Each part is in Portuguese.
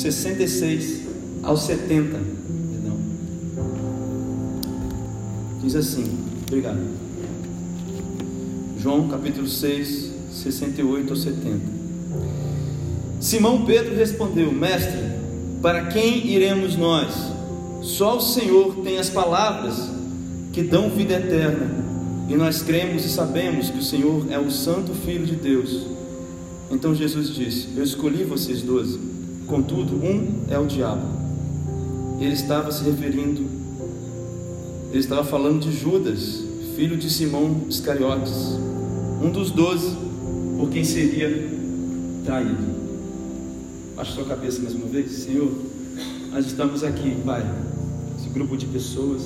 6, do 66 ao 70. Perdão. Diz assim, obrigado. João capítulo 6, 68 ao 70. Simão Pedro respondeu: Mestre, para quem iremos nós? Só o Senhor tem as palavras que dão vida eterna. E nós cremos e sabemos que o Senhor é o Santo Filho de Deus. Então Jesus disse: Eu escolhi vocês doze, contudo, um é o diabo. Ele estava se referindo, ele estava falando de Judas, filho de Simão Iscariotes, um dos doze, por quem seria traído. Baixe sua cabeça mais uma vez, Senhor. Nós estamos aqui, Pai, esse grupo de pessoas,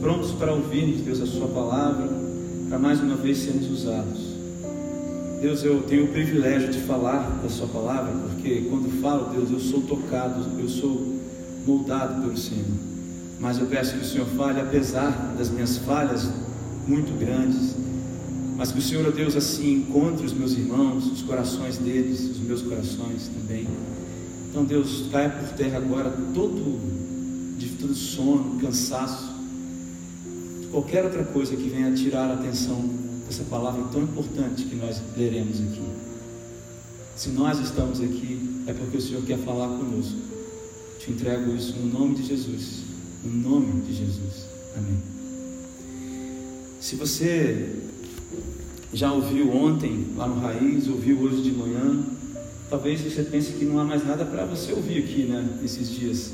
prontos para ouvirmos, Deus, a Sua palavra para mais uma vez sermos usados. Deus, eu tenho o privilégio de falar da Sua palavra, porque quando falo, Deus, eu sou tocado, eu sou moldado pelo Senhor. Mas eu peço que o Senhor fale, apesar das minhas falhas muito grandes, mas que o Senhor, ó Deus, assim encontre os meus irmãos, os corações deles, os meus corações também. Então, Deus, caia por terra agora todo, de todo sono, cansaço, qualquer outra coisa que venha tirar a atenção dessa palavra tão importante que nós leremos aqui. Se nós estamos aqui, é porque o Senhor quer falar conosco. Te entrego isso no nome de Jesus. No nome de Jesus. Amém. Se você já ouviu ontem lá no Raiz, ouviu hoje de manhã, talvez você pense que não há mais nada para você ouvir aqui, né, nesses dias.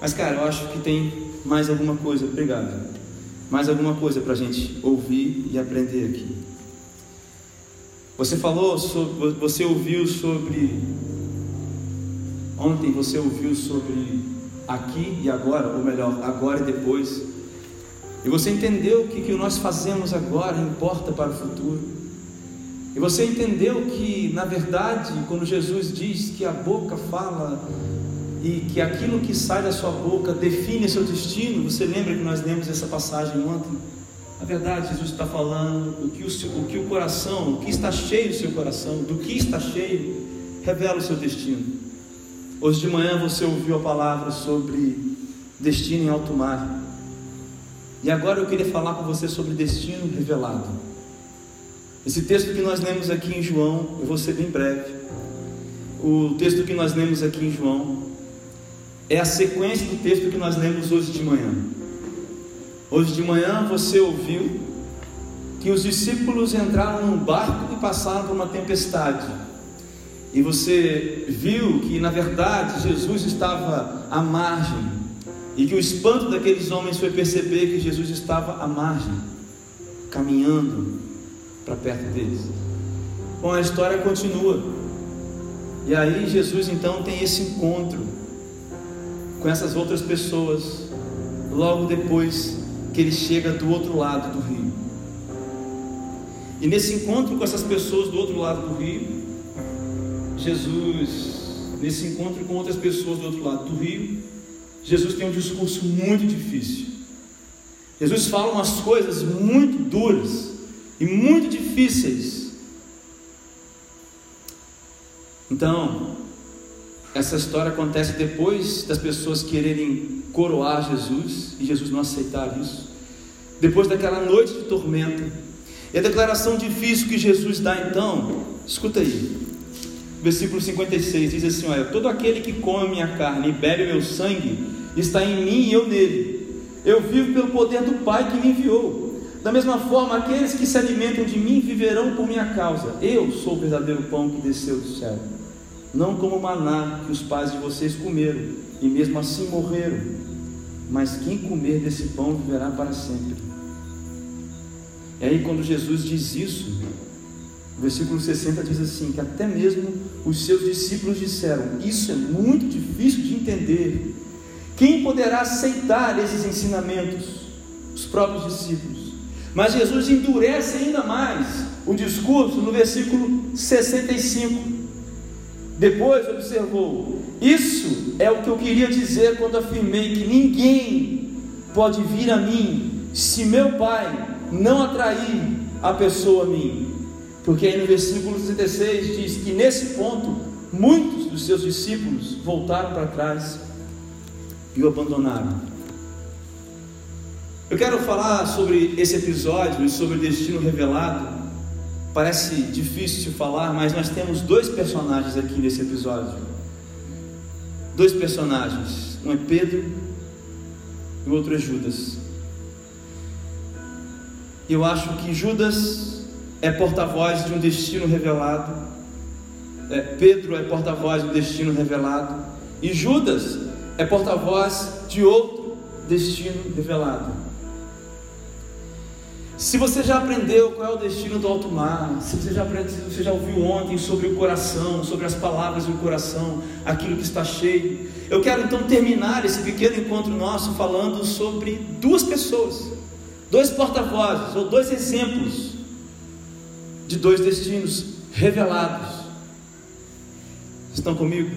Mas, cara, eu acho que tem mais alguma coisa. Obrigado mais alguma coisa para a gente ouvir e aprender aqui. Você falou sobre, você ouviu sobre ontem você ouviu sobre aqui e agora, ou melhor, agora e depois. E você entendeu que o que nós fazemos agora importa para o futuro. E você entendeu que, na verdade, quando Jesus diz que a boca fala e que aquilo que sai da sua boca define seu destino. Você lembra que nós lemos essa passagem ontem? Na verdade, Jesus está falando o que o, seu, o que o coração, o que está cheio do seu coração, do que está cheio, revela o seu destino. Hoje de manhã você ouviu a palavra sobre destino em alto mar. E agora eu queria falar com você sobre destino revelado. Esse texto que nós lemos aqui em João, eu vou ser bem breve. O texto que nós lemos aqui em João é a sequência do texto que nós lemos hoje de manhã. Hoje de manhã você ouviu que os discípulos entraram num barco e passaram por uma tempestade. E você viu que na verdade Jesus estava à margem. E que o espanto daqueles homens foi perceber que Jesus estava à margem, caminhando para perto deles. Bom, a história continua. E aí Jesus então tem esse encontro com essas outras pessoas, logo depois que ele chega do outro lado do rio. E nesse encontro com essas pessoas do outro lado do rio, Jesus, nesse encontro com outras pessoas do outro lado do rio, Jesus tem um discurso muito difícil. Jesus fala umas coisas muito duras e muito difíceis. Então, essa história acontece depois das pessoas quererem coroar Jesus e Jesus não aceitar isso. Depois daquela noite de tormento. E a declaração difícil que Jesus dá então, escuta aí. Versículo 56 diz assim: Olha, todo aquele que come minha carne e bebe meu sangue está em mim e eu nele. Eu vivo pelo poder do Pai que me enviou. Da mesma forma, aqueles que se alimentam de mim viverão por minha causa. Eu sou o verdadeiro pão que desceu do céu não como o maná que os pais de vocês comeram, e mesmo assim morreram. Mas quem comer desse pão viverá para sempre. E aí, quando Jesus diz isso, o versículo 60 diz assim: que até mesmo os seus discípulos disseram: Isso é muito difícil de entender. Quem poderá aceitar esses ensinamentos? Os próprios discípulos. Mas Jesus endurece ainda mais o discurso no versículo 65. Depois observou: Isso é o que eu queria dizer quando afirmei que ninguém pode vir a mim se meu Pai não atrair a pessoa a mim. Porque aí no versículo 66 diz que nesse ponto muitos dos seus discípulos voltaram para trás e o abandonaram. Eu quero falar sobre esse episódio e sobre o destino revelado. Parece difícil de falar, mas nós temos dois personagens aqui nesse episódio. Dois personagens. Um é Pedro e o outro é Judas. Eu acho que Judas é porta-voz de um destino revelado. É, Pedro é porta-voz do destino revelado. E Judas é porta-voz de outro destino revelado. Se você já aprendeu qual é o destino do alto mar, se você já, aprendeu, se você já ouviu ontem sobre o coração, sobre as palavras do coração, aquilo que está cheio, eu quero então terminar esse pequeno encontro nosso falando sobre duas pessoas, dois porta-vozes ou dois exemplos de dois destinos revelados. Estão comigo?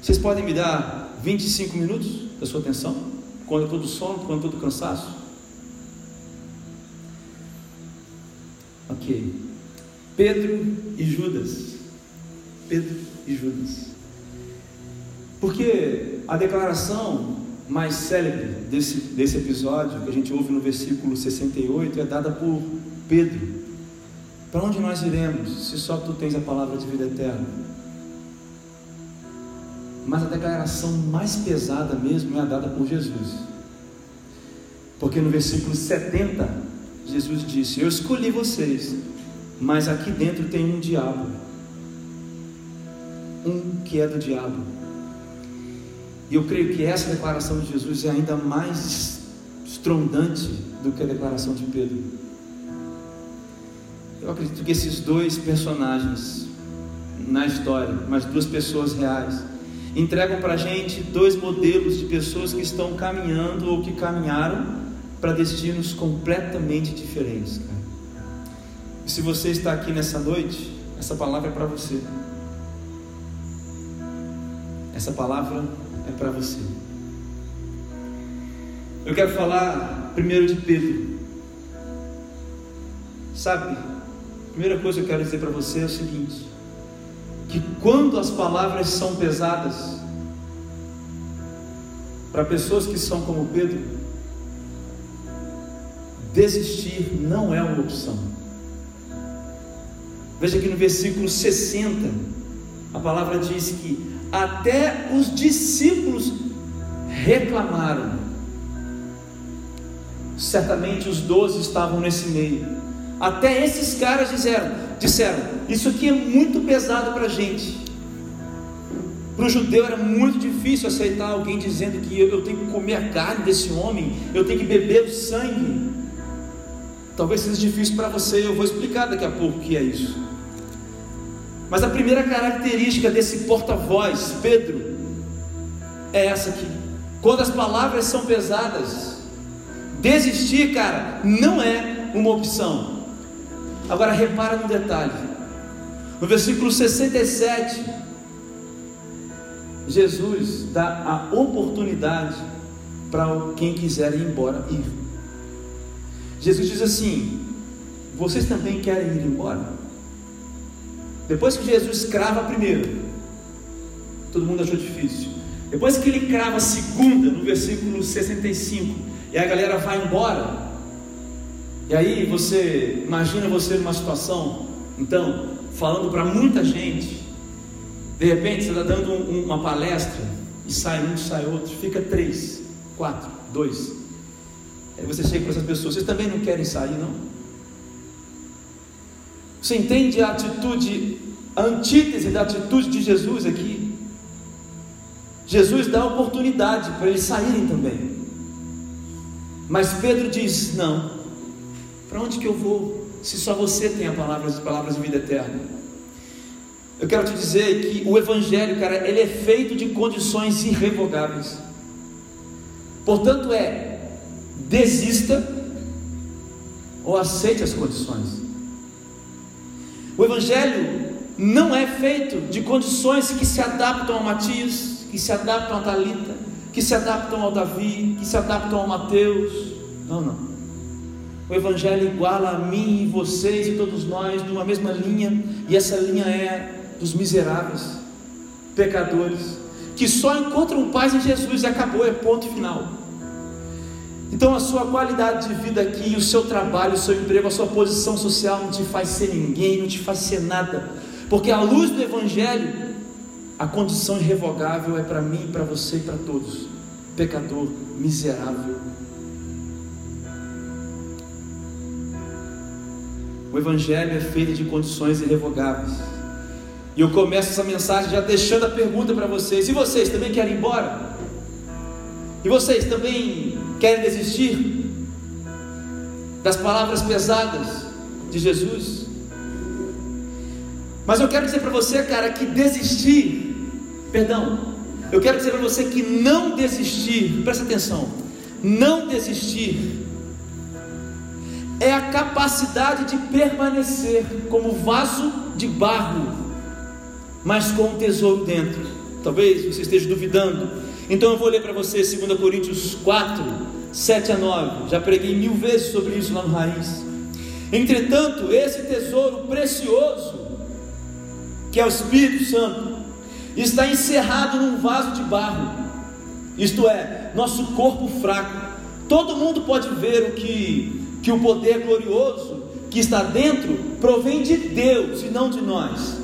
Vocês podem me dar 25 minutos da sua atenção? Quando todo sono, quando todo cansaço? Ok. Pedro e Judas. Pedro e Judas. Porque a declaração mais célebre desse, desse episódio, que a gente ouve no versículo 68, é dada por Pedro. Para onde nós iremos, se só tu tens a palavra de vida eterna? Mas a declaração mais pesada mesmo é dada por Jesus. Porque no versículo 70, Jesus disse: Eu escolhi vocês, mas aqui dentro tem um diabo. Um que é do diabo. E eu creio que essa declaração de Jesus é ainda mais estrondante do que a declaração de Pedro. Eu acredito que esses dois personagens na história, mas duas pessoas reais, entregam para a gente dois modelos de pessoas que estão caminhando ou que caminharam para destinos completamente diferentes. Cara. E se você está aqui nessa noite, essa palavra é para você. Essa palavra é para você. Eu quero falar primeiro de Pedro. Sabe, primeira coisa que eu quero dizer para você é o seguinte: que quando as palavras são pesadas, para pessoas que são como Pedro, desistir não é uma opção. Veja que no versículo 60, a palavra diz que até os discípulos reclamaram. Certamente os doze estavam nesse meio. Até esses caras disseram, disseram, isso aqui é muito pesado para a gente. Para o judeu era muito difícil aceitar alguém dizendo que eu tenho que comer a carne desse homem, eu tenho que beber o sangue. Talvez seja difícil para você, eu vou explicar daqui a pouco o que é isso. Mas a primeira característica desse porta-voz, Pedro, é essa aqui. Quando as palavras são pesadas, desistir, cara, não é uma opção. Agora repara no detalhe. No versículo 67, Jesus dá a oportunidade para quem quiser ir embora ir. Jesus diz assim: Vocês também querem ir embora? Depois que Jesus crava primeiro, todo mundo achou difícil. Depois que ele crava a segunda, no versículo 65, e a galera vai embora, e aí você imagina você numa situação, então, falando para muita gente, de repente você está dando um, uma palestra e sai um, sai outro, fica três, quatro, dois, Aí você chega para essas pessoas, vocês também não querem sair, não? Você entende a atitude, a antítese da atitude de Jesus aqui? Jesus dá oportunidade para eles saírem também. Mas Pedro diz: Não, para onde que eu vou? Se só você tem a palavra, as palavras de vida eterna. Eu quero te dizer que o Evangelho, cara, ele é feito de condições irrevogáveis. Portanto, é desista ou aceite as condições. O Evangelho não é feito de condições que se adaptam ao Matias, que se adaptam a Talita, que se adaptam ao Davi, que se adaptam ao Mateus. Não, não. O Evangelho iguala a mim e vocês e todos nós numa mesma linha, e essa linha é dos miseráveis, pecadores, que só encontram paz em Jesus e acabou, é ponto final. Então a sua qualidade de vida aqui, o seu trabalho, o seu emprego, a sua posição social não te faz ser ninguém, não te faz ser nada, porque a luz do Evangelho, a condição irrevogável é para mim, para você e para todos, pecador, miserável. O Evangelho é feito de condições irrevogáveis. E eu começo essa mensagem já deixando a pergunta para vocês: e vocês também querem ir embora? E vocês também querem desistir das palavras pesadas de Jesus? Mas eu quero dizer para você, cara, que desistir, perdão, eu quero dizer para você que não desistir, presta atenção, não desistir é a capacidade de permanecer como vaso de barro mas com um tesouro dentro. Talvez você esteja duvidando. Então eu vou ler para você 2 Coríntios 4, 7 a 9. Já preguei mil vezes sobre isso lá no Raiz. Entretanto, esse tesouro precioso, que é o Espírito Santo, está encerrado num vaso de barro, isto é, nosso corpo fraco. Todo mundo pode ver o que, que o poder glorioso que está dentro provém de Deus e não de nós.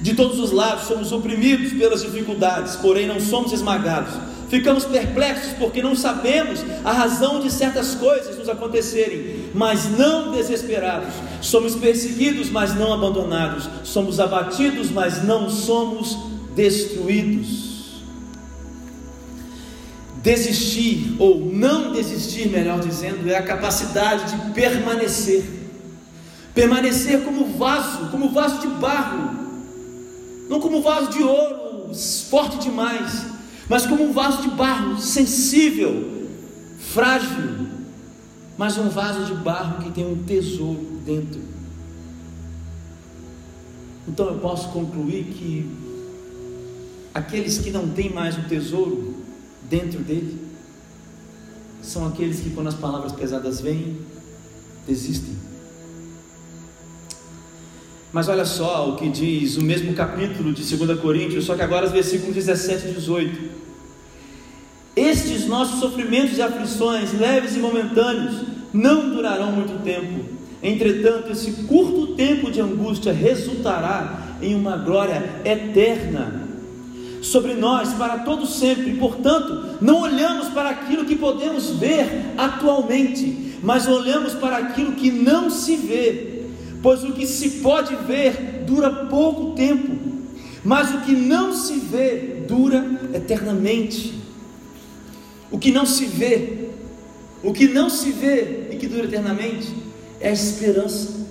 De todos os lados somos oprimidos pelas dificuldades, porém não somos esmagados. Ficamos perplexos porque não sabemos a razão de certas coisas nos acontecerem, mas não desesperados. Somos perseguidos, mas não abandonados. Somos abatidos, mas não somos destruídos. Desistir, ou não desistir, melhor dizendo, é a capacidade de permanecer. Permanecer como vaso, como vaso de barro não como vaso de ouro forte demais, mas como um vaso de barro sensível, frágil, mas um vaso de barro que tem um tesouro dentro. Então eu posso concluir que aqueles que não têm mais o tesouro dentro dele são aqueles que, quando as palavras pesadas vêm, desistem. Mas olha só o que diz o mesmo capítulo de 2 Coríntios, só que agora os versículos 17 e 18. Estes nossos sofrimentos e aflições, leves e momentâneos, não durarão muito tempo. Entretanto, esse curto tempo de angústia resultará em uma glória eterna sobre nós para todo sempre. Portanto, não olhamos para aquilo que podemos ver atualmente, mas olhamos para aquilo que não se vê pois o que se pode ver dura pouco tempo, mas o que não se vê dura eternamente. O que não se vê, o que não se vê e que dura eternamente é a esperança.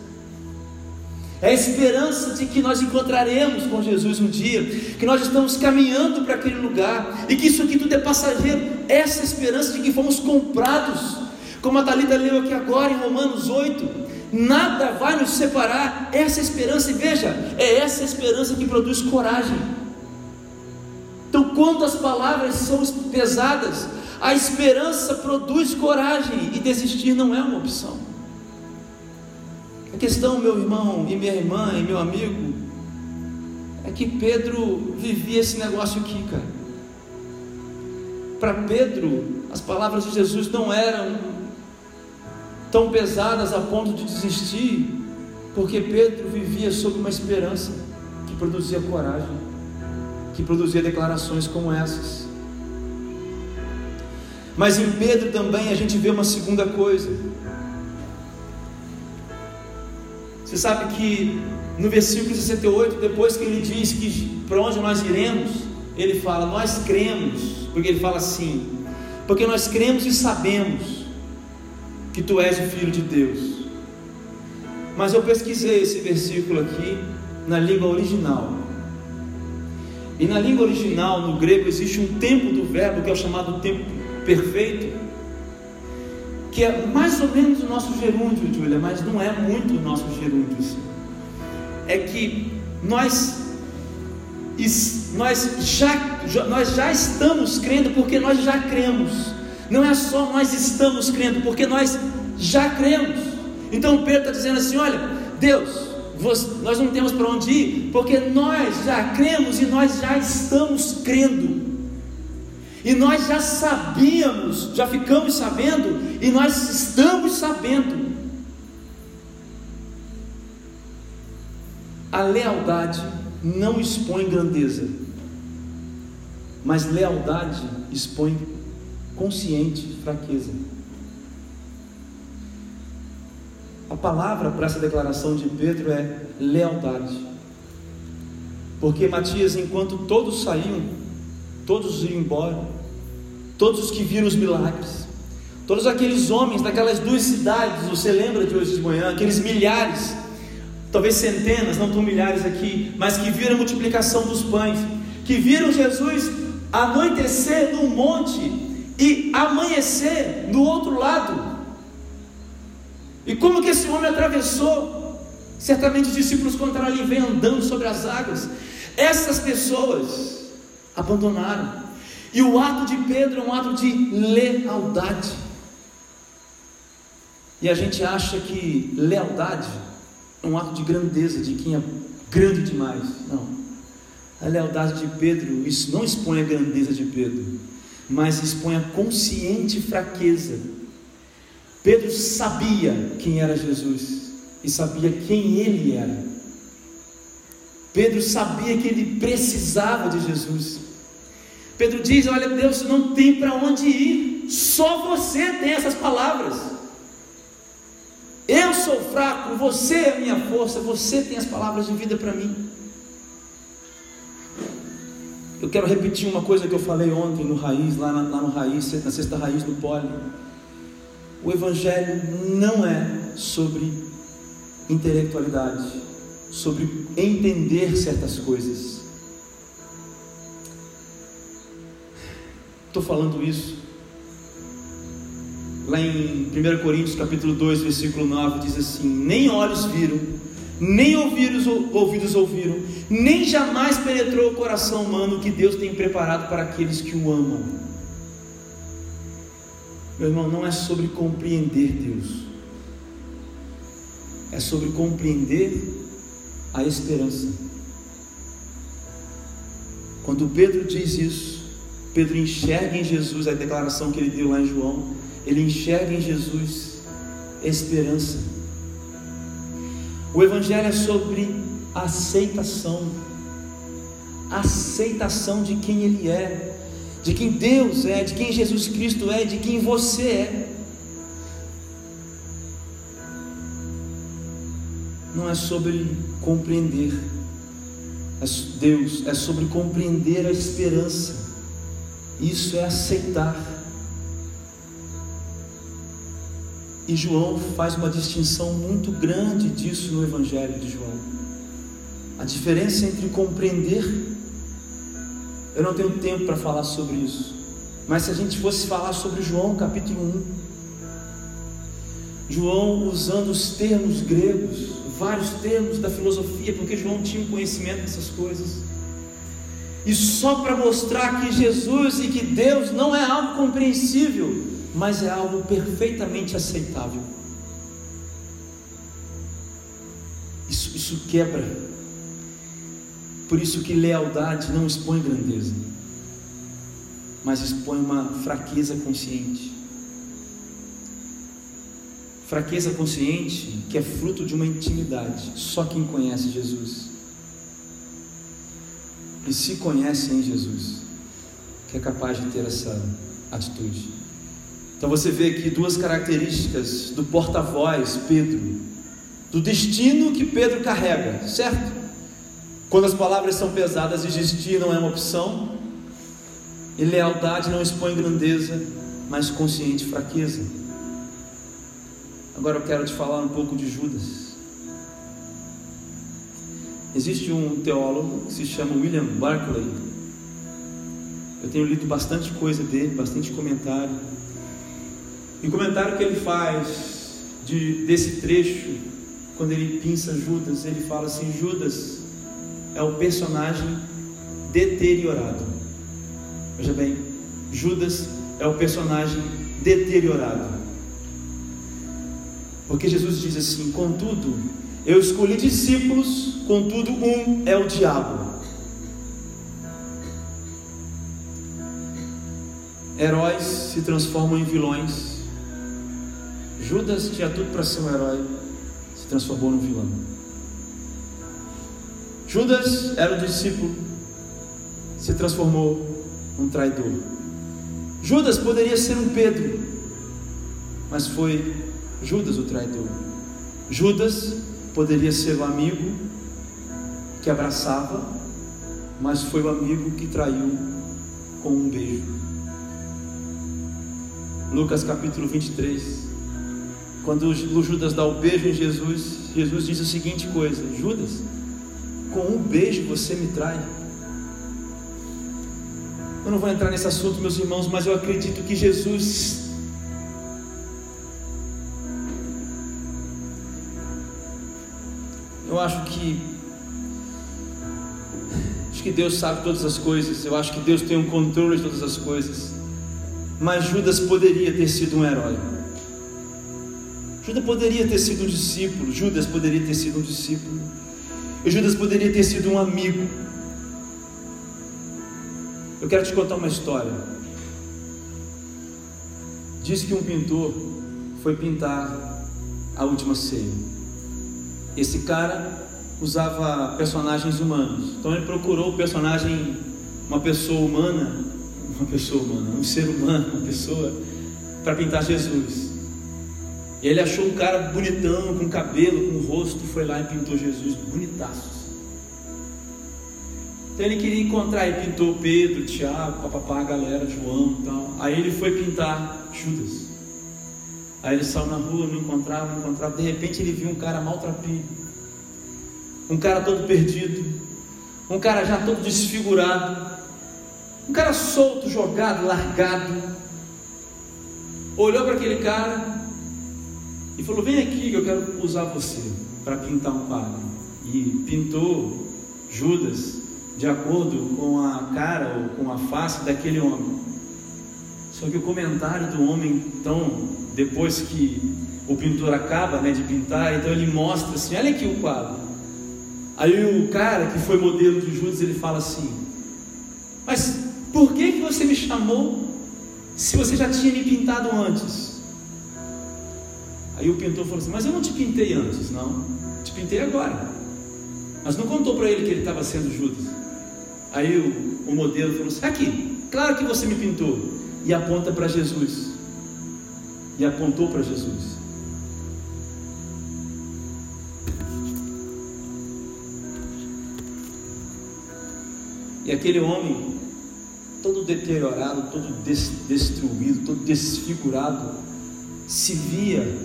É a esperança de que nós encontraremos com Jesus um dia, que nós estamos caminhando para aquele lugar e que isso aqui tudo é passageiro. Essa esperança de que fomos comprados, como a Thalita leu aqui agora em Romanos 8, nada vai nos separar. Essa esperança, e veja, é essa esperança que produz coragem. Então, quando as palavras são pesadas, a esperança produz coragem e desistir não é uma opção. A questão, meu irmão e minha irmã e meu amigo, é que Pedro vivia esse negócio aqui, cara. Para Pedro, as palavras de Jesus não eram tão pesadas a ponto de desistir, porque Pedro vivia sob uma esperança que produzia coragem, que produzia declarações como essas. Mas em Pedro também a gente vê uma segunda coisa. Você sabe que no versículo 68, depois que ele diz que para onde nós iremos, ele fala: Nós cremos, porque ele fala assim, porque nós cremos e sabemos que tu és o Filho de Deus. Mas eu pesquisei esse versículo aqui na língua original. E na língua original, no grego, existe um tempo do verbo que é o chamado tempo perfeito, que é mais ou menos o nosso gerúndio, Júlia, mas não é muito o nosso gerúndio. É que nós, nós, já, nós já estamos crendo porque nós já cremos. Não é só nós estamos crendo, porque nós já cremos. Então Pedro está dizendo assim: olha, Deus, nós não temos para onde ir, porque nós já cremos e nós já estamos crendo. E nós já sabíamos, já ficamos sabendo, e nós estamos sabendo. A lealdade não expõe grandeza, mas lealdade expõe consciente fraqueza. A palavra para essa declaração de Pedro é lealdade. Porque Matias, enquanto todos saíam, todos iam embora, todos os que viram os milagres, todos aqueles homens daquelas duas cidades, você lembra de hoje de manhã, aqueles milhares, talvez centenas, não tão milhares aqui, mas que viram a multiplicação dos pães, que viram Jesus anoitecer num monte e amanhecer no outro lado. E como que esse homem atravessou? Certamente os discípulos contaram ali, vem andando sobre as águas. Essas pessoas abandonaram. E o ato de Pedro é um ato de lealdade. E a gente acha que lealdade é um ato de grandeza, de quem é grande demais. Não. A lealdade de Pedro, isso não expõe a grandeza de Pedro, mas expõe a consciente fraqueza Pedro sabia quem era Jesus e sabia quem ele era. Pedro sabia que ele precisava de Jesus. Pedro diz: Olha, Deus não tem para onde ir, só você tem essas palavras. Eu sou fraco, você é a minha força, você tem as palavras de vida para mim. Eu quero repetir uma coisa que eu falei ontem no Raiz, lá, na, lá no Raiz, na sexta Raiz do Poli. O Evangelho não é sobre intelectualidade, sobre entender certas coisas. Estou falando isso. Lá em 1 Coríntios capítulo 2, versículo 9, diz assim: Nem olhos viram, nem ouvidos, ouvidos ouviram, nem jamais penetrou o coração humano que Deus tem preparado para aqueles que o amam. Meu irmão, não é sobre compreender Deus, é sobre compreender a esperança. Quando Pedro diz isso, Pedro enxerga em Jesus a declaração que ele deu lá em João, ele enxerga em Jesus esperança. O Evangelho é sobre aceitação, aceitação de quem Ele é, de quem Deus é, de quem Jesus Cristo é, de quem você é. Não é sobre compreender é Deus, é sobre compreender a esperança. Isso é aceitar. E João faz uma distinção muito grande disso no Evangelho de João. A diferença entre compreender eu não tenho tempo para falar sobre isso. Mas se a gente fosse falar sobre João capítulo 1, João usando os termos gregos, vários termos da filosofia, porque João tinha um conhecimento dessas coisas. E só para mostrar que Jesus e que Deus não é algo compreensível, mas é algo perfeitamente aceitável. Isso, isso quebra por isso que lealdade não expõe grandeza, mas expõe uma fraqueza consciente. Fraqueza consciente que é fruto de uma intimidade. Só quem conhece Jesus e se conhece em Jesus que é capaz de ter essa atitude. Então você vê aqui duas características do porta-voz Pedro, do destino que Pedro carrega, certo? Quando as palavras são pesadas, desistir não é uma opção. E lealdade não expõe grandeza, mas consciente fraqueza. Agora eu quero te falar um pouco de Judas. Existe um teólogo que se chama William Barclay. Eu tenho lido bastante coisa dele, bastante comentário. E o comentário que ele faz de, desse trecho, quando ele pinça Judas, ele fala assim: Judas é o personagem deteriorado. Veja bem, Judas é o personagem deteriorado. Porque Jesus diz assim: Contudo, Eu escolhi discípulos, contudo, um é o diabo. Heróis se transformam em vilões. Judas tinha tudo para ser um herói, se transformou num vilão. Judas era um discípulo, se transformou num traidor. Judas poderia ser um Pedro, mas foi Judas o traidor. Judas poderia ser o amigo que abraçava, mas foi o amigo que traiu com um beijo. Lucas capítulo 23. Quando Judas dá o beijo em Jesus, Jesus diz a seguinte coisa: Judas, com um beijo você me trai. Eu não vou entrar nesse assunto, meus irmãos, mas eu acredito que Jesus Eu acho que acho que Deus sabe todas as coisas. Eu acho que Deus tem um controle de todas as coisas. Mas Judas poderia ter sido um herói. Judas poderia ter sido um discípulo. Judas poderia ter sido um discípulo. E Judas poderia ter sido um amigo. Eu quero te contar uma história. Diz que um pintor foi pintar a última ceia. Esse cara usava personagens humanos. Então ele procurou o personagem, uma pessoa humana, uma pessoa humana, um ser humano, uma pessoa, para pintar Jesus. E ele achou um cara bonitão, com cabelo, com rosto, foi lá e pintou Jesus, bonitaço. Então ele queria encontrar e pintou Pedro, Tiago, papapá, a galera, João e tal. Aí ele foi pintar Judas. Aí ele saiu na rua, não encontrava, não encontrava. De repente ele viu um cara maltrapilho, um cara todo perdido, um cara já todo desfigurado, um cara solto, jogado, largado. Olhou para aquele cara e falou: Vem aqui que eu quero usar você para pintar um quadro. E pintou Judas de acordo com a cara ou com a face daquele homem. Só que o comentário do homem, então, depois que o pintor acaba né, de pintar, então ele mostra assim: olha aqui o quadro. Aí o cara que foi modelo de Judas, ele fala assim: Mas por que, que você me chamou se você já tinha me pintado antes? Aí o pintor falou assim: Mas eu não te pintei antes, não. Te pintei agora. Mas não contou para ele que ele estava sendo Judas. Aí o, o modelo falou assim: Aqui, claro que você me pintou e aponta para Jesus. E apontou para Jesus. E aquele homem, todo deteriorado, todo destruído, todo desfigurado, se via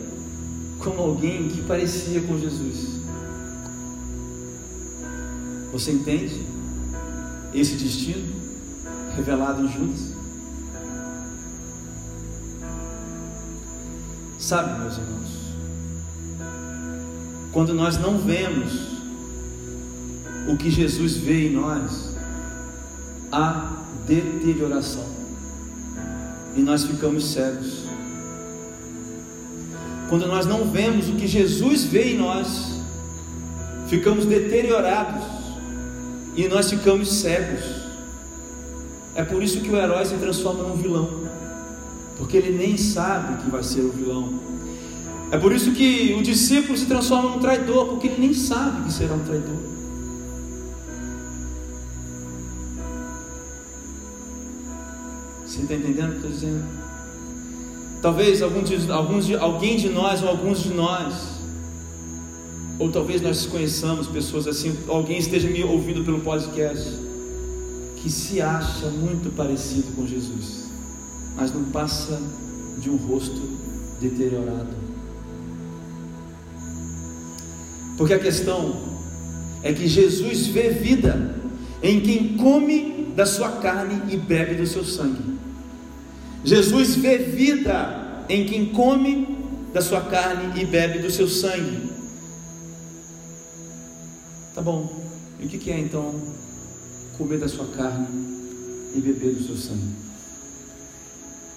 como alguém que parecia com Jesus. Você entende esse destino revelado em Judas? Sabe, meus irmãos, quando nós não vemos o que Jesus vê em nós, há deterioração e nós ficamos cegos. Quando nós não vemos o que Jesus vê em nós, ficamos deteriorados e nós ficamos cegos. É por isso que o herói se transforma num vilão porque ele nem sabe que vai ser o vilão. É por isso que o discípulo se transforma num traidor, porque ele nem sabe que será um traidor. Você está entendendo o que eu estou dizendo? Talvez alguns de, alguns de, alguém de nós, ou alguns de nós, ou talvez nós conheçamos pessoas assim, alguém esteja me ouvindo pelo podcast, que se acha muito parecido com Jesus mas não passa de um rosto deteriorado. Porque a questão é que Jesus vê vida em quem come da sua carne e bebe do seu sangue. Jesus vê vida em quem come da sua carne e bebe do seu sangue. Tá bom. E o que é então comer da sua carne e beber do seu sangue?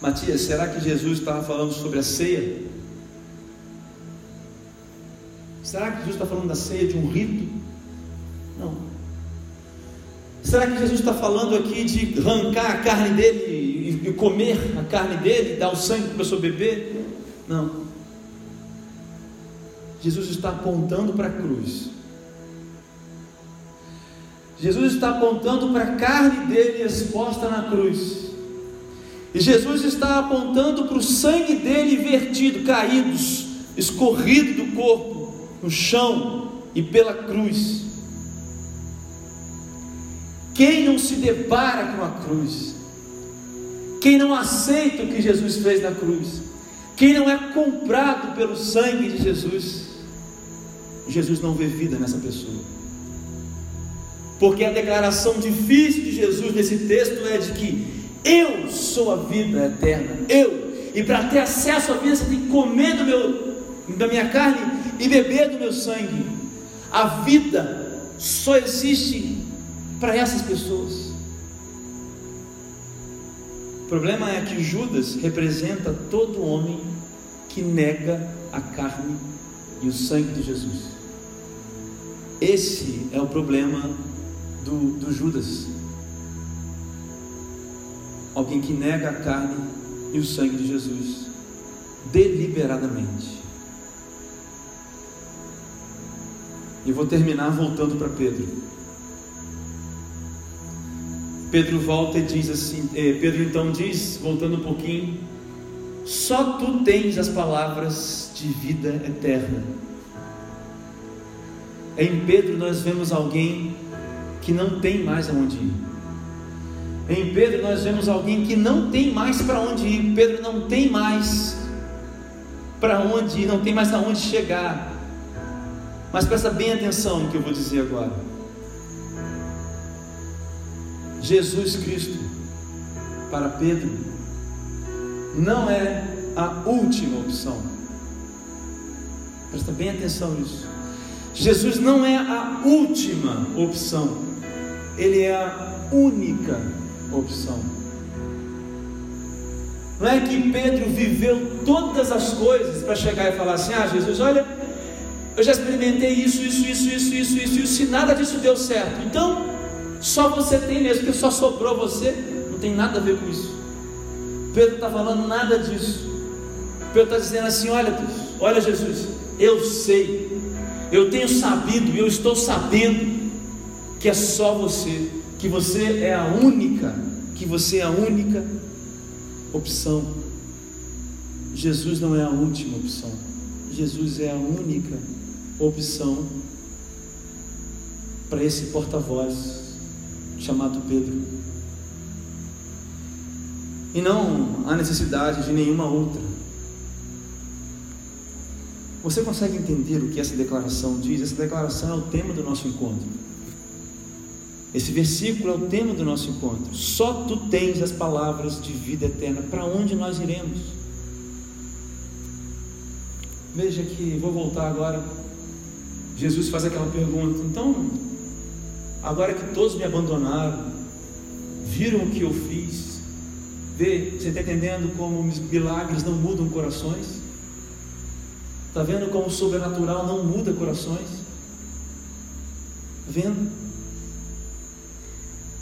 Matias, será que Jesus estava falando sobre a ceia? Será que Jesus está falando da ceia de um rito? Não. Será que Jesus está falando aqui de arrancar a carne dele e comer a carne dele, dar o sangue para a pessoa beber? Não. Jesus está apontando para a cruz. Jesus está apontando para a carne dele exposta na cruz. E Jesus está apontando para o sangue dele vertido, caído, escorrido do corpo, no chão e pela cruz. Quem não se depara com a cruz, quem não aceita o que Jesus fez na cruz, quem não é comprado pelo sangue de Jesus, Jesus não vê vida nessa pessoa. Porque a declaração difícil de Jesus nesse texto é de que eu sou a vida eterna. Eu. E para ter acesso à vida, você tem que comer do meu, da minha carne e beber do meu sangue. A vida só existe para essas pessoas. O problema é que Judas representa todo homem que nega a carne e o sangue de Jesus. Esse é o problema do, do Judas alguém que nega a carne e o sangue de Jesus deliberadamente. E vou terminar voltando para Pedro. Pedro volta e diz assim: eh, Pedro então diz, voltando um pouquinho, só tu tens as palavras de vida eterna. Em Pedro nós vemos alguém que não tem mais aonde ir. Em Pedro nós vemos alguém que não tem mais para onde ir. Pedro não tem mais para onde ir, não tem mais aonde chegar. Mas presta bem atenção no que eu vou dizer agora. Jesus Cristo para Pedro não é a última opção. Presta bem atenção nisso. Jesus não é a última opção, ele é a única opção. Não é que Pedro viveu todas as coisas para chegar e falar assim: Ah, Jesus, olha, eu já experimentei isso, isso, isso, isso, isso, isso, isso, e nada disso deu certo. Então, só você tem mesmo, porque só sobrou você, não tem nada a ver com isso. Pedro está falando nada disso. Pedro está dizendo assim: Olha, olha, Jesus, eu sei, eu tenho sabido, eu estou sabendo que é só você que você é a única, que você é a única opção. Jesus não é a última opção. Jesus é a única opção para esse porta-voz chamado Pedro. E não há necessidade de nenhuma outra. Você consegue entender o que essa declaração diz? Essa declaração é o tema do nosso encontro. Esse versículo é o tema do nosso encontro. Só tu tens as palavras de vida eterna. Para onde nós iremos? Veja que, vou voltar agora. Jesus faz aquela pergunta: então, agora que todos me abandonaram, viram o que eu fiz, vê, você está entendendo como milagres não mudam corações? Está vendo como o sobrenatural não muda corações? Está vendo?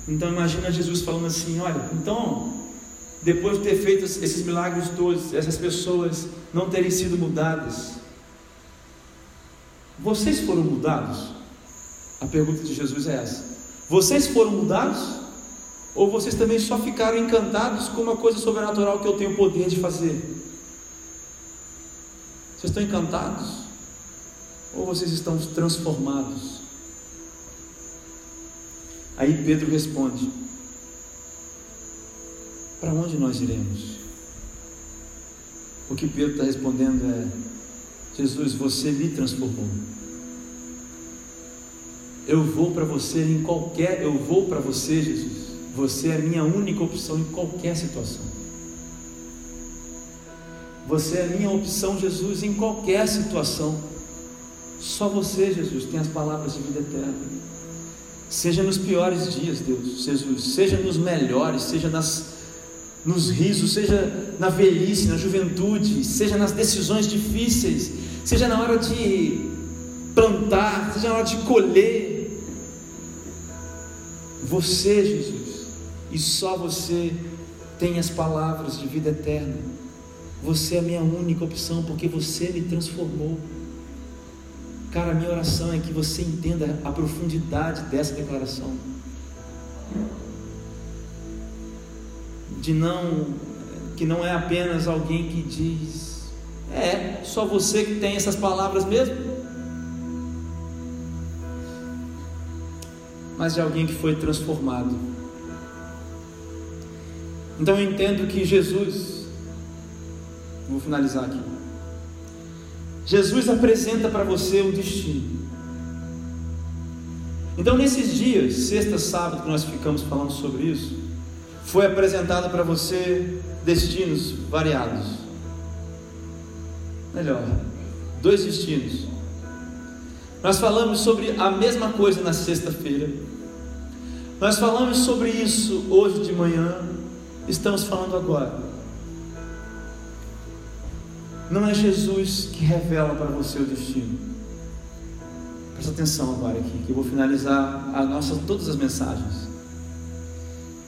Então imagina Jesus falando assim: olha, então, depois de ter feito esses milagres todos, essas pessoas não terem sido mudadas, vocês foram mudados? A pergunta de Jesus é essa: vocês foram mudados? Ou vocês também só ficaram encantados com uma coisa sobrenatural que eu tenho o poder de fazer? Vocês estão encantados? Ou vocês estão transformados? Aí Pedro responde: Para onde nós iremos? O que Pedro está respondendo é: Jesus, você me transformou. Eu vou para você em qualquer, eu vou para você, Jesus. Você é a minha única opção em qualquer situação. Você é a minha opção, Jesus, em qualquer situação. Só você, Jesus, tem as palavras de vida eterna. Seja nos piores dias, Deus, Jesus, seja nos melhores, seja nas, nos risos, seja na velhice, na juventude, seja nas decisões difíceis, seja na hora de plantar, seja na hora de colher. Você, Jesus, e só você tem as palavras de vida eterna. Você é a minha única opção, porque você me transformou. Cara, minha oração é que você entenda a profundidade dessa declaração. De não, que não é apenas alguém que diz, é, só você que tem essas palavras mesmo. Mas de alguém que foi transformado. Então eu entendo que Jesus, vou finalizar aqui. Jesus apresenta para você um destino. Então, nesses dias, sexta, sábado, que nós ficamos falando sobre isso, foi apresentado para você destinos variados. Melhor, dois destinos. Nós falamos sobre a mesma coisa na sexta-feira. Nós falamos sobre isso hoje de manhã. Estamos falando agora. Não é Jesus que revela para você o destino. Presta atenção agora aqui, que eu vou finalizar a nossa, todas as mensagens.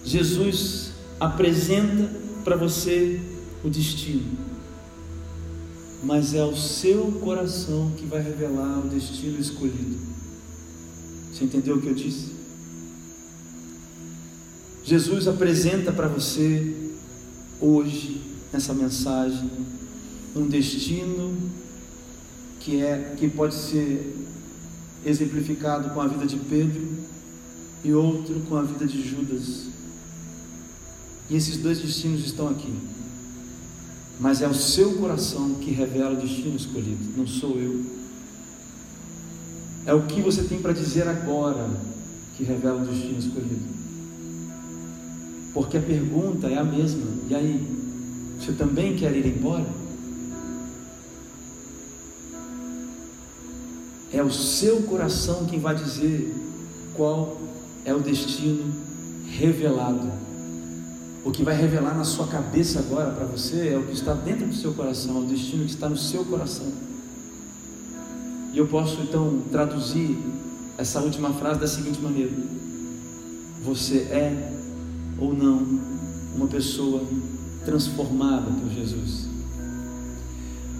Jesus apresenta para você o destino, mas é o seu coração que vai revelar o destino escolhido. Você entendeu o que eu disse? Jesus apresenta para você hoje, nessa mensagem, um destino que é que pode ser exemplificado com a vida de Pedro e outro com a vida de Judas. E esses dois destinos estão aqui. Mas é o seu coração que revela o destino escolhido, não sou eu. É o que você tem para dizer agora que revela o destino escolhido. Porque a pergunta é a mesma. E aí, você também quer ir embora? É o seu coração quem vai dizer qual é o destino revelado. O que vai revelar na sua cabeça agora para você é o que está dentro do seu coração, é o destino que está no seu coração. E eu posso então traduzir essa última frase da seguinte maneira: Você é ou não uma pessoa transformada por Jesus.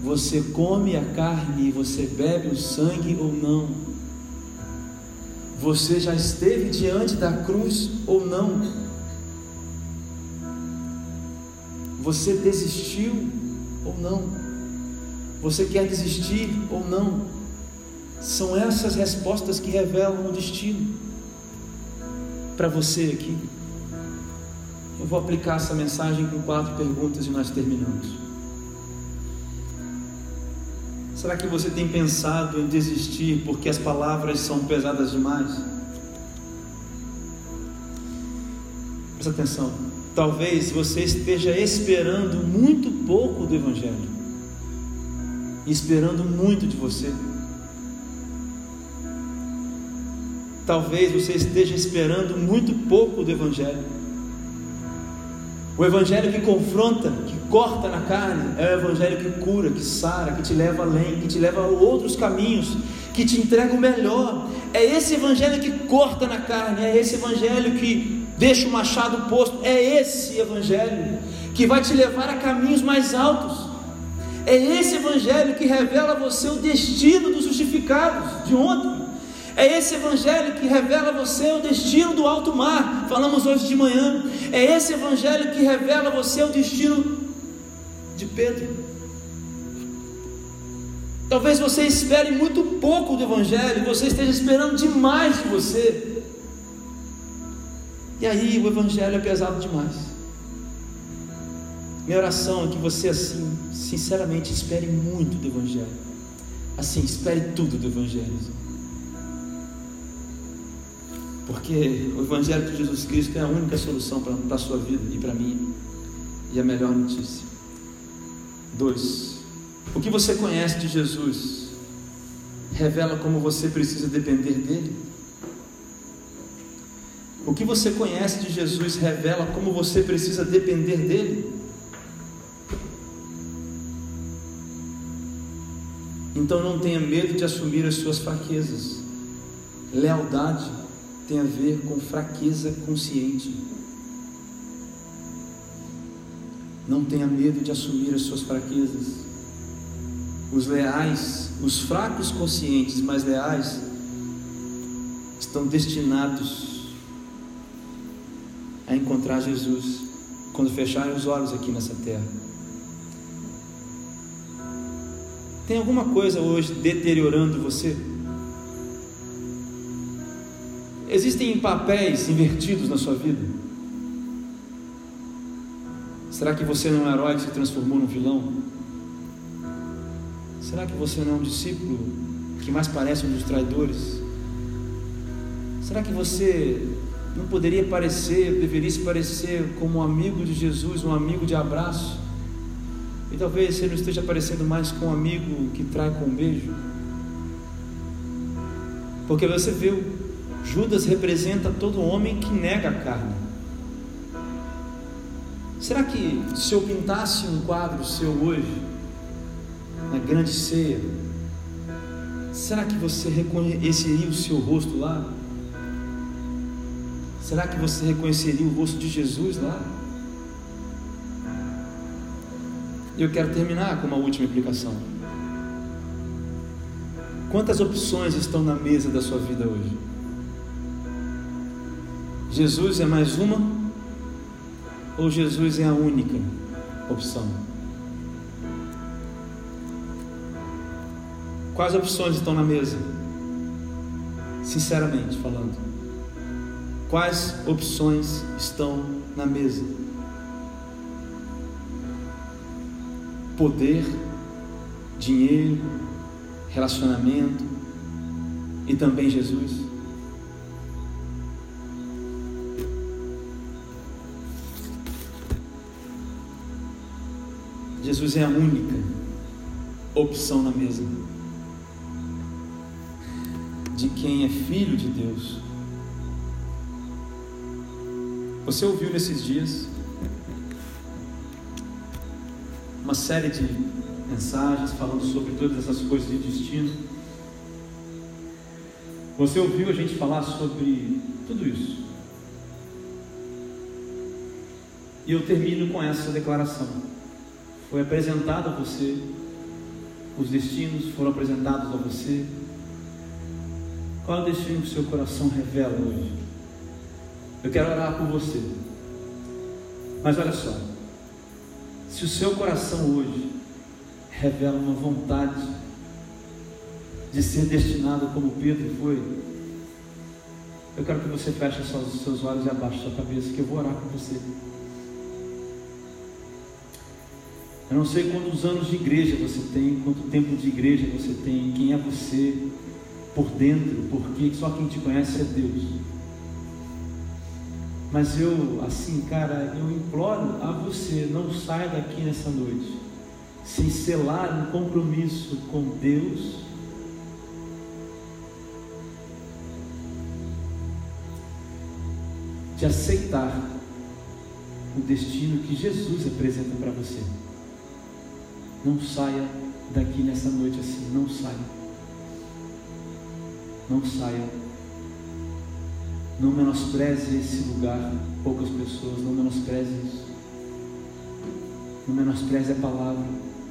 Você come a carne e você bebe o sangue ou não? Você já esteve diante da cruz ou não? Você desistiu ou não? Você quer desistir ou não? São essas respostas que revelam o destino para você aqui. Eu vou aplicar essa mensagem com quatro perguntas e nós terminamos. Será que você tem pensado em desistir porque as palavras são pesadas demais? Presta atenção. Talvez você esteja esperando muito pouco do Evangelho, esperando muito de você. Talvez você esteja esperando muito pouco do Evangelho. O evangelho que confronta, que corta na carne, é o evangelho que cura, que sara, que te leva além, que te leva a outros caminhos, que te entrega o melhor. É esse evangelho que corta na carne, é esse evangelho que deixa o machado posto, é esse evangelho que vai te levar a caminhos mais altos. É esse evangelho que revela a você o destino dos justificados de ontem. É esse evangelho que revela a você o destino do alto mar. Falamos hoje de manhã. É esse evangelho que revela a você o destino de Pedro. Talvez você espere muito pouco do evangelho, você esteja esperando demais de você. E aí o evangelho é pesado demais. Minha oração é que você assim, sinceramente, espere muito do evangelho. Assim, espere tudo do evangelho. Porque o Evangelho de Jesus Cristo é a única solução para a sua vida e para mim. E a melhor notícia. Dois. O que você conhece de Jesus revela como você precisa depender dele? O que você conhece de Jesus revela como você precisa depender dele? Então não tenha medo de assumir as suas fraquezas. Lealdade tem a ver com fraqueza consciente. Não tenha medo de assumir as suas fraquezas. Os leais, os fracos conscientes, mas leais, estão destinados a encontrar Jesus quando fecharem os olhos aqui nessa terra. Tem alguma coisa hoje deteriorando você? Existem papéis invertidos na sua vida? Será que você não é um herói que se transformou num vilão? Será que você não é um discípulo que mais parece um dos traidores? Será que você não poderia parecer, deveria se parecer como um amigo de Jesus, um amigo de abraço? E talvez você não esteja parecendo mais com um amigo que trai com um beijo? Porque você viu, Judas representa todo homem que nega a carne. Será que se eu pintasse um quadro seu hoje, na grande ceia, será que você reconheceria o seu rosto lá? Será que você reconheceria o rosto de Jesus lá? E eu quero terminar com uma última implicação. Quantas opções estão na mesa da sua vida hoje? Jesus é mais uma? Ou Jesus é a única opção? Quais opções estão na mesa? Sinceramente falando. Quais opções estão na mesa? Poder, dinheiro, relacionamento e também Jesus. Jesus é a única opção na mesa de quem é filho de Deus você ouviu nesses dias uma série de mensagens falando sobre todas essas coisas de destino. Você ouviu a gente falar sobre tudo isso. E eu termino com essa declaração. Foi apresentado a você, os destinos foram apresentados a você. Qual é o destino que o seu coração revela hoje? Eu quero orar por você. Mas olha só, se o seu coração hoje revela uma vontade de ser destinado como Pedro foi, eu quero que você feche os seus olhos e abaixe sua cabeça, que eu vou orar por você. Eu não sei quantos anos de igreja você tem, quanto tempo de igreja você tem, quem é você por dentro, porque só quem te conhece é Deus. Mas eu, assim, cara, eu imploro a você, não saia daqui nessa noite sem selar um compromisso com Deus. De aceitar o destino que Jesus apresenta para você. Não saia daqui nessa noite assim, não saia. Não saia não menospreze esse lugar, poucas pessoas, não menospreze isso. Não menospreze a palavra.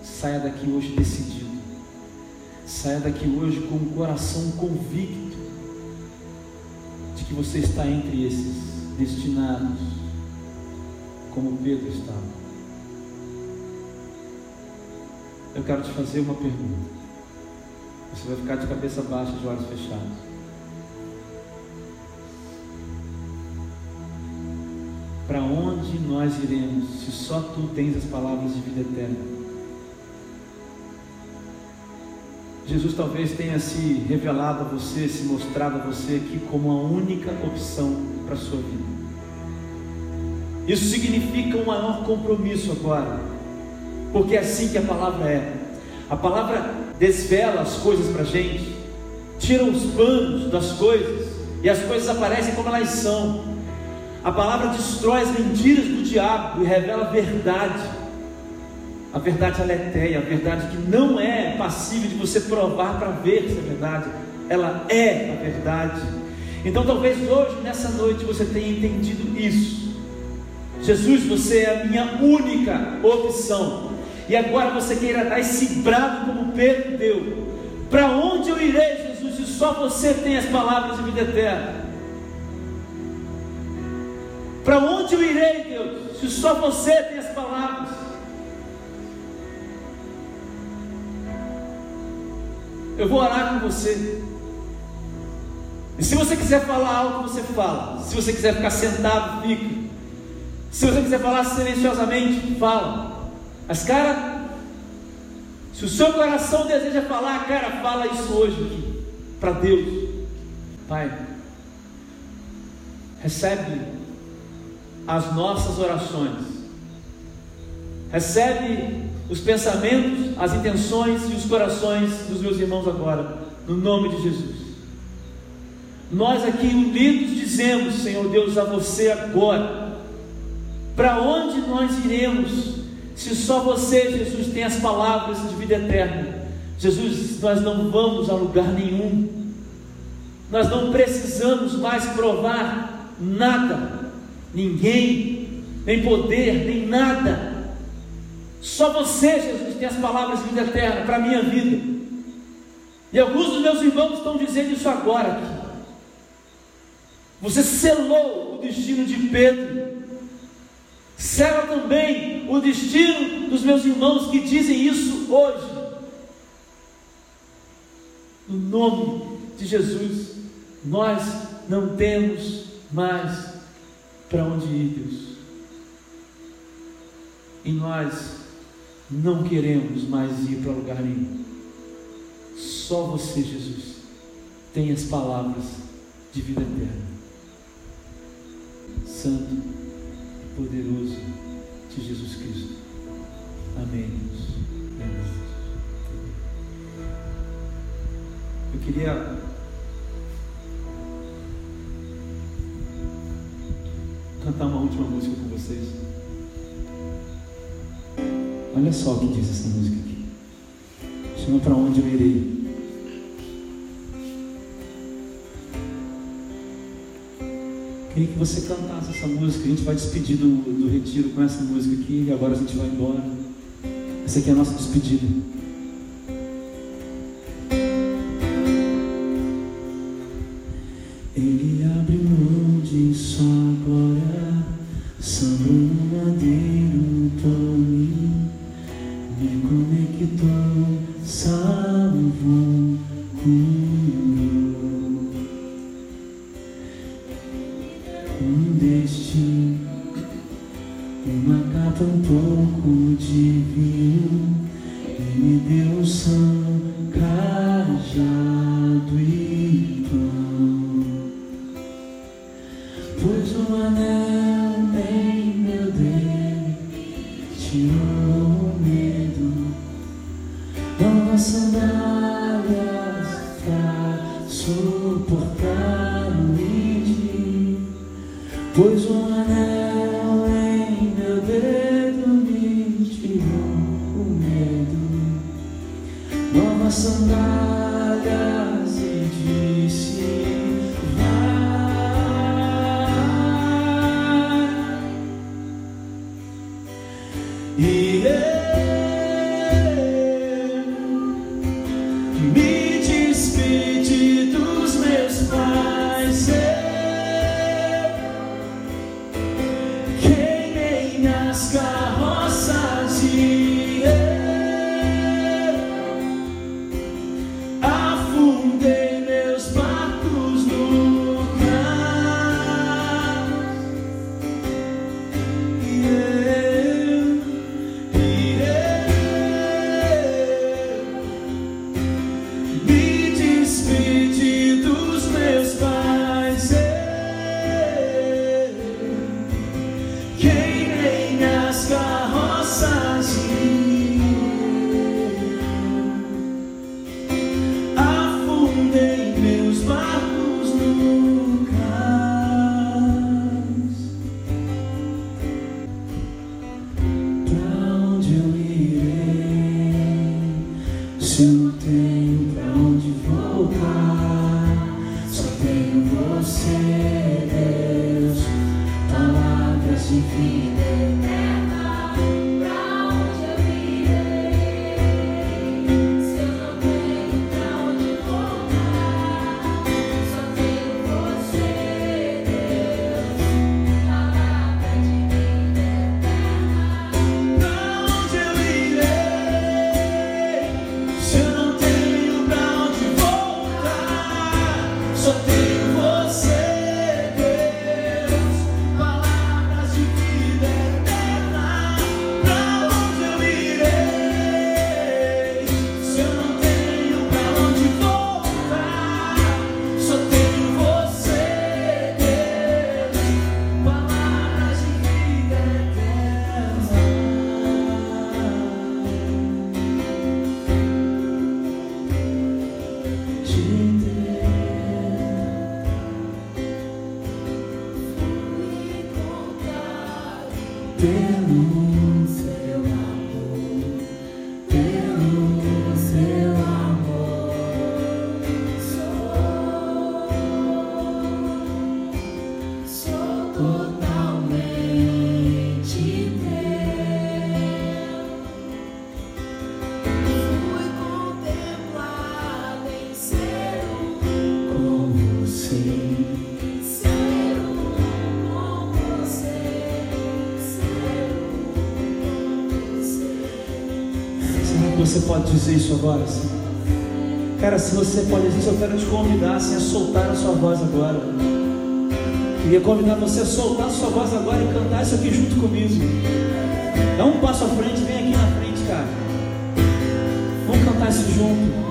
Saia daqui hoje decidido. Saia daqui hoje com o coração convicto de que você está entre esses destinados, como Pedro estava. Eu quero te fazer uma pergunta. Você vai ficar de cabeça baixa, de olhos fechados. Para onde nós iremos se só tu tens as palavras de vida eterna? Jesus talvez tenha se revelado a você, se mostrado a você aqui como a única opção para a sua vida. Isso significa um maior compromisso agora, porque é assim que a palavra é. A palavra desvela as coisas para a gente, tira os panos das coisas, e as coisas aparecem como elas são. A palavra destrói as mentiras do diabo e revela a verdade. A verdade ela é etérea, a verdade que não é passível de você provar para ver se é verdade, ela é a verdade. Então talvez hoje, nessa noite, você tenha entendido isso. Jesus, você é a minha única opção. E agora você queira dar esse brado como Pedro deu. Para onde eu irei, Jesus, se só você tem as palavras de vida eterna? Para onde eu irei, Deus, se só você tem as palavras? Eu vou orar com você. E se você quiser falar algo, você fala. Se você quiser ficar sentado, fica. Se você quiser falar silenciosamente, fala. Mas, cara, se o seu coração deseja falar, cara, fala isso hoje aqui, para Deus. Pai, recebe as nossas orações, recebe os pensamentos, as intenções e os corações dos meus irmãos agora, no nome de Jesus. Nós aqui unidos dizemos, Senhor Deus, a você agora, para onde nós iremos, se só você, Jesus, tem as palavras de vida eterna? Jesus, nós não vamos a lugar nenhum, nós não precisamos mais provar nada, ninguém, nem poder, nem nada, só você, Jesus, tem as palavras de vida eterna para a minha vida. E alguns dos meus irmãos estão dizendo isso agora. Você selou o destino de Pedro. Sela também o destino dos meus irmãos que dizem isso hoje. No nome de Jesus, nós não temos mais para onde ir, Deus. E nós não queremos mais ir para lugar nenhum. Só você, Jesus, tem as palavras de vida eterna. Santo poderoso de Jesus Cristo. Amém. Amém. Eu queria cantar uma última música com vocês. Olha só o que diz essa música aqui. Chama para onde eu irei. Queria que você cantasse essa música. A gente vai despedir do, do retiro com essa música aqui e agora a gente vai embora. Essa aqui é a nossa despedida. Ele abriu mão de sua glória, sangrou no madeiro see. Você pode dizer isso agora? Assim? Cara, se você pode dizer isso, eu quero te convidar assim, a soltar a sua voz agora. Queria convidar você a soltar a sua voz agora e cantar isso aqui junto comigo. Dá um passo à frente, vem aqui na frente, cara. Vamos cantar isso junto.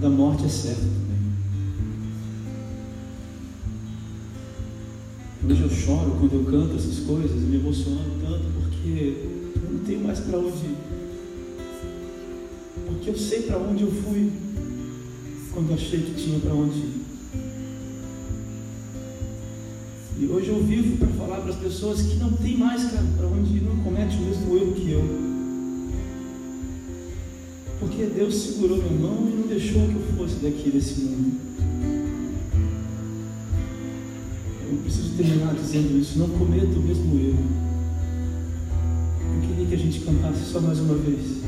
Da morte é certo também. Hoje eu choro quando eu canto essas coisas, me emociono tanto porque eu não tenho mais para onde ir. Porque eu sei para onde eu fui quando achei que tinha para onde ir. E hoje eu vivo para falar para as pessoas que não tem mais para onde ir, não comete o mesmo erro que eu. Porque Deus segurou minha mão e não deixou que eu fosse daqui desse mundo. Eu preciso terminar dizendo isso, não cometa o mesmo erro. Eu queria que a gente cantasse só mais uma vez.